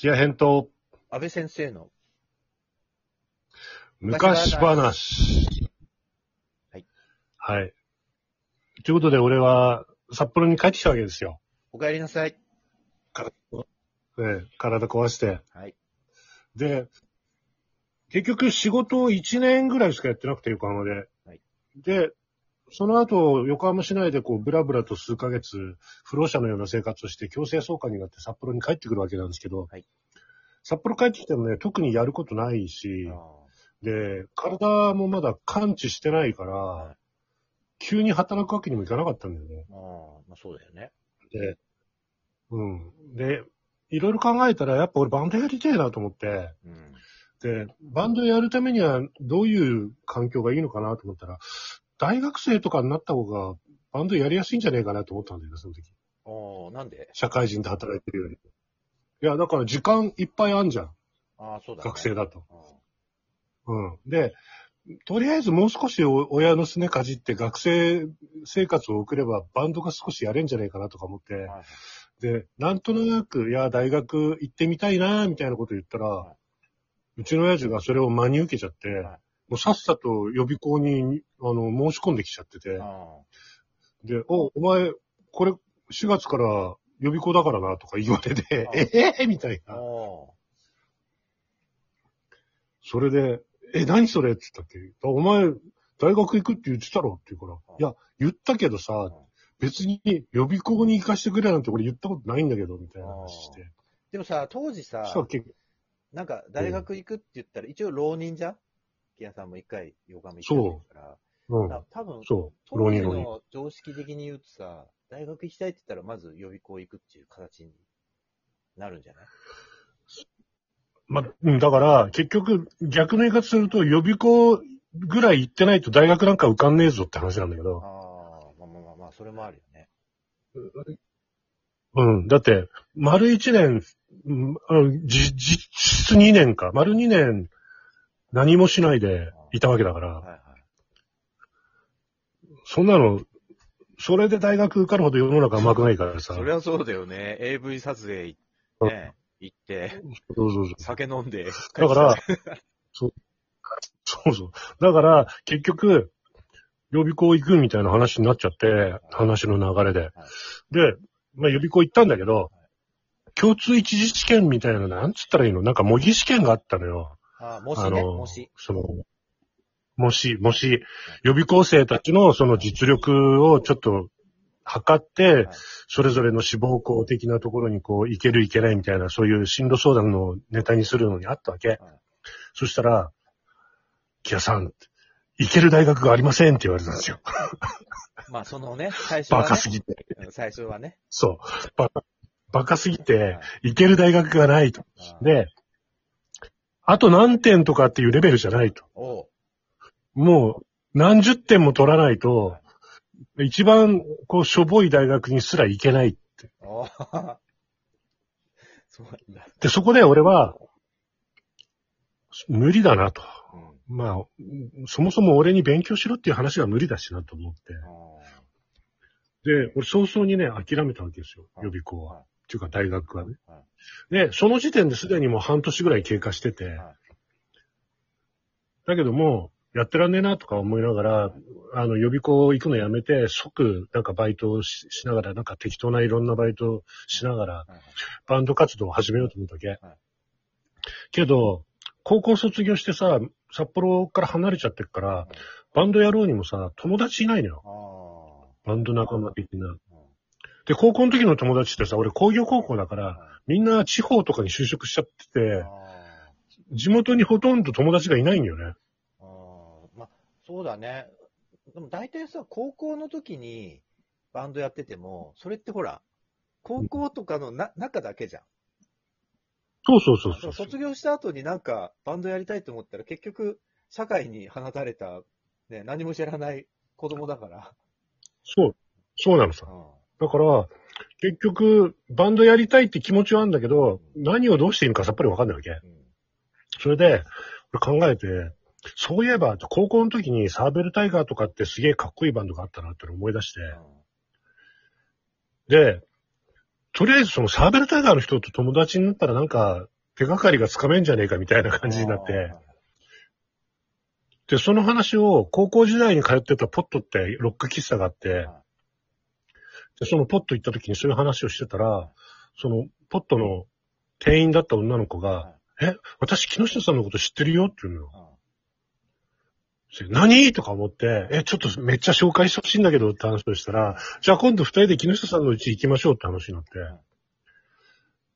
キア編と安倍先生の。昔話。はい。はい。ということで俺は札幌に帰ってきたわけですよ。お帰りなさい。ね、体壊して。はい。で、結局仕事を1年ぐらいしかやってなくて横浜で。はいで、その後、横浜市内でこう、ブラブラと数ヶ月、不老者のような生活をして強制送還になって札幌に帰ってくるわけなんですけど、はい札幌帰ってきてもね、特にやることないし、あで、体もまだ完治してないから、はい急に働くわけにもいかなかったんだよね。あ、まあそうだよね。で、うん。で、いろいろ考えたら、やっぱ俺バンドやりたいなと思って、うん。で、バンドやるためにはどういう環境がいいのかなと思ったら、大学生とかになった方がバンドやりやすいんじゃねえかなと思ったんだよね、その時。ああ、なんで？社会人で働いてるより。いや、だから時間いっぱいあんじゃん、ああ、そうだ、ね。学生だと。あうん。で、とりあえずもう少しお親のすねかじって学生生活を送ればバンドが少しやれんじゃねえかなとか思って、あはいで、なんとなく、いや、大学行ってみたいな、みたいなこと言ったら、はうちの親父がそれを真に受けちゃって、はいもうさっさと予備校に、あの、申し込んできちゃってて、あで、お、お前、これ、4月から予備校だからな、とか言われてあ、ええみたいな。あ。それで、え、何それ？って言ったっけお前、大学行くって言ってたろ？って言うから、いや、言ったけどさ、別に予備校に行かしてくれなんて俺言ったことないんだけど、みたいな話して。でもさ、当時さなんか大学行くって言ったら、一応浪人じゃん？木屋さんも一回横浜行っから。うん。だ多分、そう、当時浪人浪人。の常識的に言うとさ、大学行きたいって言ったら、まず予備校行くっていう形になるんじゃない？ま、うん、だから、結局、逆の言い方すると、予備校ぐらい行ってないと大学なんか受かんねえぞって話なんだけあど。あ、まあまあまあまあ、それもあるよね。うん。だって、丸一年、うんあのじ実質2年か。丸2年、何もしないでいたわけだから、はいはい。そんなの、それで大学受かるほど世の中甘くないからさ。そりゃそうだよね。AV 撮影行って、ね、行って、そうそうそう。酒飲んで。だから、そう、そうそう。だから、結局、予備校行くみたいな話になっちゃって、話の流れで。で、まあ予備校行ったんだけど、共通一次試験みたいな、なんつったらいいの？なんか模擬試験があったのよ。ああ、もしね、もし。その、もし、もし、予備校生たちのその実力をちょっと測ってはい、それぞれの志望校的なところにこう、行ける行けないみたいな、そういう進路相談のネタにするのにあったわけ。そしたら、木屋さん、行ける大学がありませんって言われたんですよ。まあ、そのね、最初は、ね。バカすぎて。うん最初はね。そう。バカ、バカすぎて、行ける大学がないと。で、あと何点とかっていうレベルじゃないと。おうもう、何十点も取らないと、一番、こう、しょぼい大学にすら行けない。おう そうなんだ。で、そこで俺は、無理だなと。うん。まあ、そもそも俺に勉強しろっていう話が無理だしなと思って。あで、俺早々にね、諦めたわけですよ。はい予備校は。はいっていうか大学はね。はで、その時点ですでにもう半年ぐらい経過してて、はいだけども、やってらんねえなとか思いながら、あの、予備校行くのやめて、即、なんかバイトをししながら、なんか適当ないろんなバイトをしながら、バンド活動を始めようと思ったわけ。けど、高校卒業してさ、札幌から離れちゃってるから、バンドやろうにもさ、友達いないのよ。あバンド仲間的な。で、高校の時の友達ってさ、俺工業高校だから、はみんな地方とかに就職しちゃっていて、あ地元にほとんど友達がいないんよね。あ。ああ。まあ、そうだね。でも大体さ、高校の時にバンドやってても、それってほら、高校とかのな中だけじゃん。そうそうそうそう。卒業した後になんかバンドやりたいと思ったら結局社会に放たれた、ね、何も知らない子供だから。そう。そうなのさ。うんだから、結局、バンドやりたいって気持ちはあるんだけど、何をどうしていいのかさっぱりわかんないわけ。うん。それで、俺考えて、そういえば、高校の時にサーベルタイガーとかってすげえかっこいいバンドがあったなって思い出して、で、とりあえずそのサーベルタイガーの人と友達になったらなんか手がかりがつかめんじゃねえかみたいな感じになって、で、その話を高校時代に通ってたポットってロック喫茶があって、で、そのポット行った時にそういう話をしてたら、そのポットの店員だった女の子が、え、私木下さんのこと知ってるよ？って言うのよ。で何？とか思って、え、ちょっとめっちゃ紹介してほしいんだけどって話をしたら、じゃあ今度二人で木下さんの家行きましょうって話になって、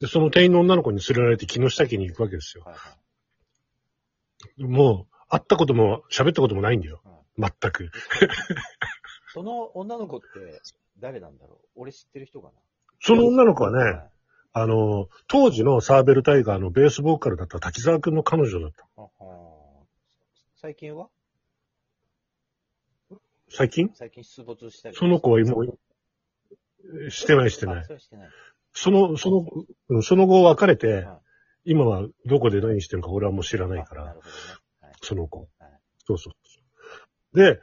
で、その店員の女の子に連れられて木下家に行くわけですよ。もう、会ったことも喋ったこともないんだよ。全く。その女の子って誰なんだろう？俺知ってる人かな？その女の子はね、はいあの、当時のサーベルタイガーのベースボーカルだった滝沢くんの彼女だった。最近は？最近？最近出没したり？その子はもう、してないしてないあ。それはしてない。その、その、うんその後別れてはい、今はどこで何してるか俺はもう知らないから、ね。はいその子はい。そうそうそう。で、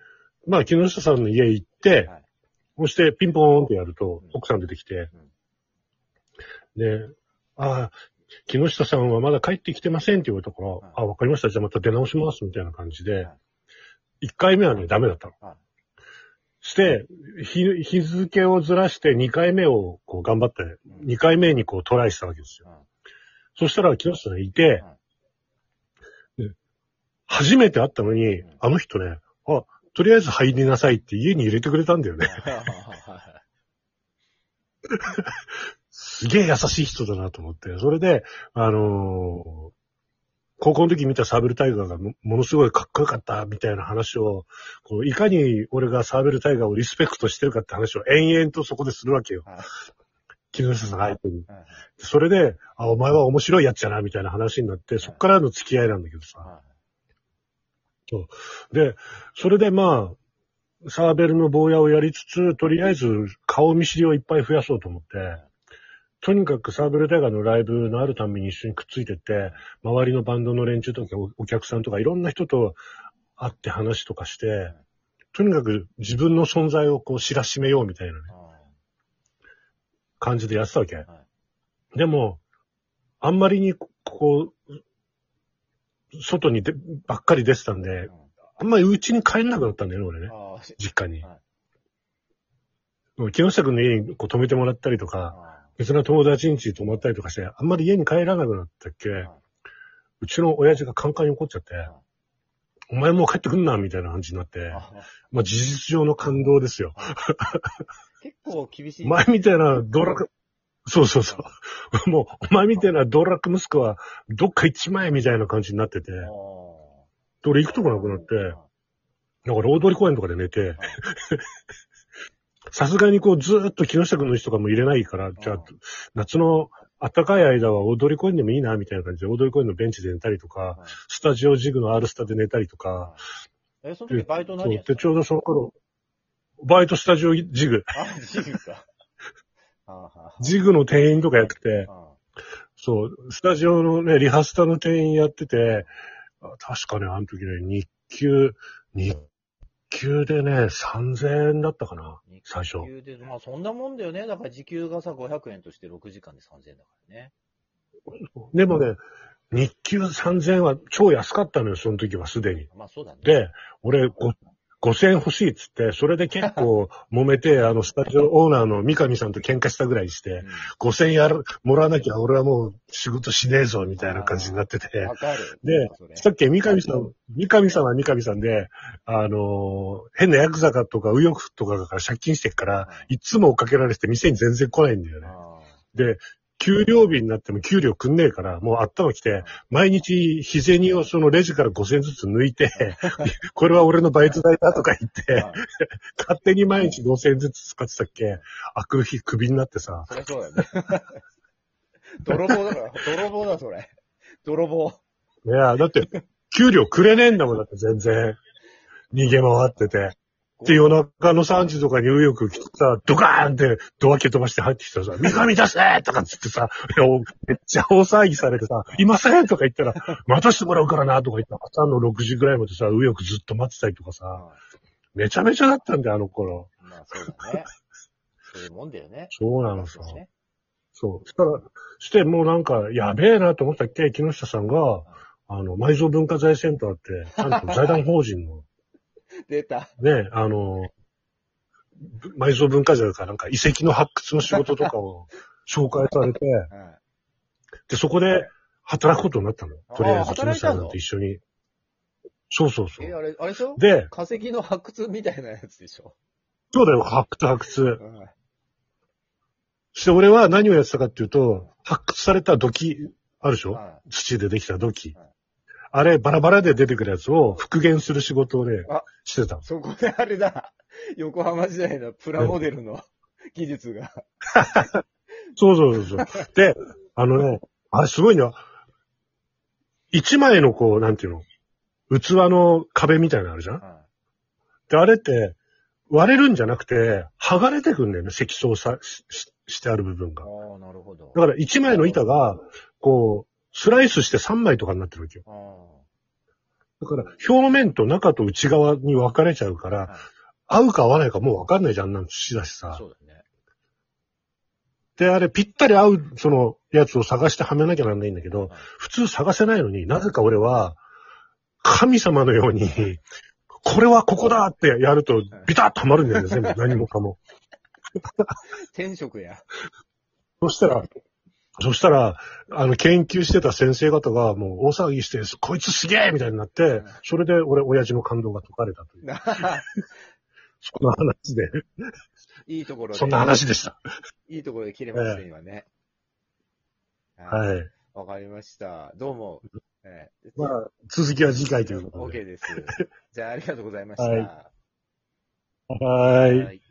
まあ木下さんの家行ってはい、そしてピンポーンってやるとうん、奥さん出てきて、で、ああ、木下さんはまだ帰ってきてませんって言われたから、はいあ、わかりました。じゃあまた出直します。みたいな感じではい、1回目はね、ダメだったの。はいして、日、日付をずらして2回目をこう頑張って、うん2回目にこうトライしたわけですよ。はいそしたら木下さんいて、で初めて会ったのにん、あの人ね、あ、とりあえず入りなさいって家に入れてくれたんだよね。すげえ優しい人だなと思って。それで、あのー高校の時見たサーベルタイガーがもものすごいかっこよかったみたいな話を、こういかに俺がサーベルタイガーをリスペクトしてるかって話を延々とそこでするわけよ。はい木下さん相手に。それで、あ、お前は面白いやつやな、みたいな話になって、そっからの付き合いなんだけどさ。はで、それでまあ、サーベルの坊やをやりつつ、とりあえず顔見知りをいっぱい増やそうと思って、とにかくサーベルタイガーのライブのあるたんびに一緒にくっついてって、周りのバンドの連中とかおお客さんとかいろんな人と会って話とかして、とにかく自分の存在をこう知らしめようみたいなね、感じでやってたわけ。いはい。でも、あんまりにここう、外にでばっかり出てたんで、あんまり家に帰んなくなったんだよね、俺ね。あ実家には。もう木下君の家にこう泊めてもらったりとか、あ別な友達ん家に泊まったりとかして、あんまり家に帰らなくなったっけ、うちの親父がカンカンに怒っちゃって、お前もう帰ってくんな、みたいな感じになって、あまあ事実上の感動ですよ。結構厳しい。お前みたいな道楽、そうそうそう。もう、お前みたいな道楽息子は、どっか行っちまえ、みたいな感じになってて、であ俺行くとこなくなって、だから大通公園とかで寝て、さすがにこうずーっと木下君の人とかも入れないから、じゃあ、夏の暖かい間は大通公園でもいいな、みたいな感じで、大通公園のベンチで寝たりとか、はい。スタジオジグの R スタで寝たりとか、え、その時バイト何やってで、ちょうどその頃、バイトスタジオジグ、あ、ジグか。ジグの店員とかやってて、あそう、スタジオのね、リハスタの店員やってて、あ確かね、あの時ね、日給、日給でね、3000円だったかな、最初。時給で、まあそんなもんだよね。だから時給がさ、500円として6時間で3000円だからね。でもね、日給3000円は超安かったのよ、その時はすでに。まあそうだね。で、俺、ご5000円欲しいっつって、それで結構揉めて、あの、スタジオオーナーの三上さんと喧嘩したぐらいして、う5000円やる、もらわなきゃ俺はもう仕事しねえぞ、みたいな感じになってて。でさっき三上さん、三上さんは三上さんで、あのー変なヤクザかとか右翼とかから借金してっから、い。つも追っかけられてて店に全然来ないんだよね。あで、給料日になっても給料くんねえから、もう頭来て、毎日日銭をそのレジから5000円ずつ抜いて、これは俺のバイト代だとか言って、あ勝手に毎日5000円ずつ使ってたっけ、開く日クビになってさ、そりゃそうだよね。泥棒だから、泥棒だ、それ。泥棒。いや、だって、給料くれねえんだもん、だって全然。逃げ回ってて。で、夜中の3時とかに右翼来てさ、ドカーンってドア蹴飛ばして入ってきたらさ、三上出せとかっつってさ、いやおめっちゃ大騒ぎされてさ、いませんとか言ったら、待たせてもらうからなとか言ったら、朝の6時ぐらいまでさ、右翼ずっと待ってたりとかさ、あめちゃめちゃだったんだよ、あの頃。まあそうだね。そういうもんだよね。そうなのさ。ねそう。したら、してもうなんか、やべえなと思ったっけ、木下さんが、あの、埋蔵文化財センターって、ちゃんと財団法人の、出た。ね、あの、ぶ埋蔵文化財かなんか遺跡の発掘の仕事とかを 紹介されて、はいで、そこで働くことになったの。とりあえず、木働いたの？下さんと一緒に。そうそうそえ、う。あれ、あれでしょ？で、化石の発掘みたいなやつでしょ？そうだよ、発掘発掘。うんして、俺は何をやってたかっていうと、発掘された土器、あるでしょ？は土でできた土器はい。あれ、バラバラで出てくるやつを復元する仕事をねあ、してた。そこであれだ。横浜時代のプラモデルの技術が。そうそうそうそう。で、あのね、あれすごいね。一枚のこう、なんていうの、器の壁みたいなのあるじゃん？はで、あれって、割れるんじゃなくて、剥がれてくんだよね、積層さ、し、ししてある部分が。ああ、なるほど。だから一枚の板が、こう、スライスして3枚とかになってるわけよ。あだから、表面と中と内側に分かれちゃうかあら、はい合うか合わないかもう分かんないじゃん、あんなの土だしさ。そうだね。で、あれ、ぴったり合う、その、やつを探してはめなきゃなんないんだけど、普通探せないのになぜか俺は、神様のように、これはここだってやると、ビタッとはまるんだよね、全部、何もかも。天職や。そしたら、そしたら、あの、研究してた先生方がもう大騒ぎして、こいつすげえみたいになって、それで俺、親父の感動が解かれたという、そんな話で、いいところで。そんな話でした。いいところで切れましたね、今ね。い。はい。わかりました。どうも。えーまあ、続きは次回ということで。OK です。じゃあ、ありがとうございました。はいはい。はい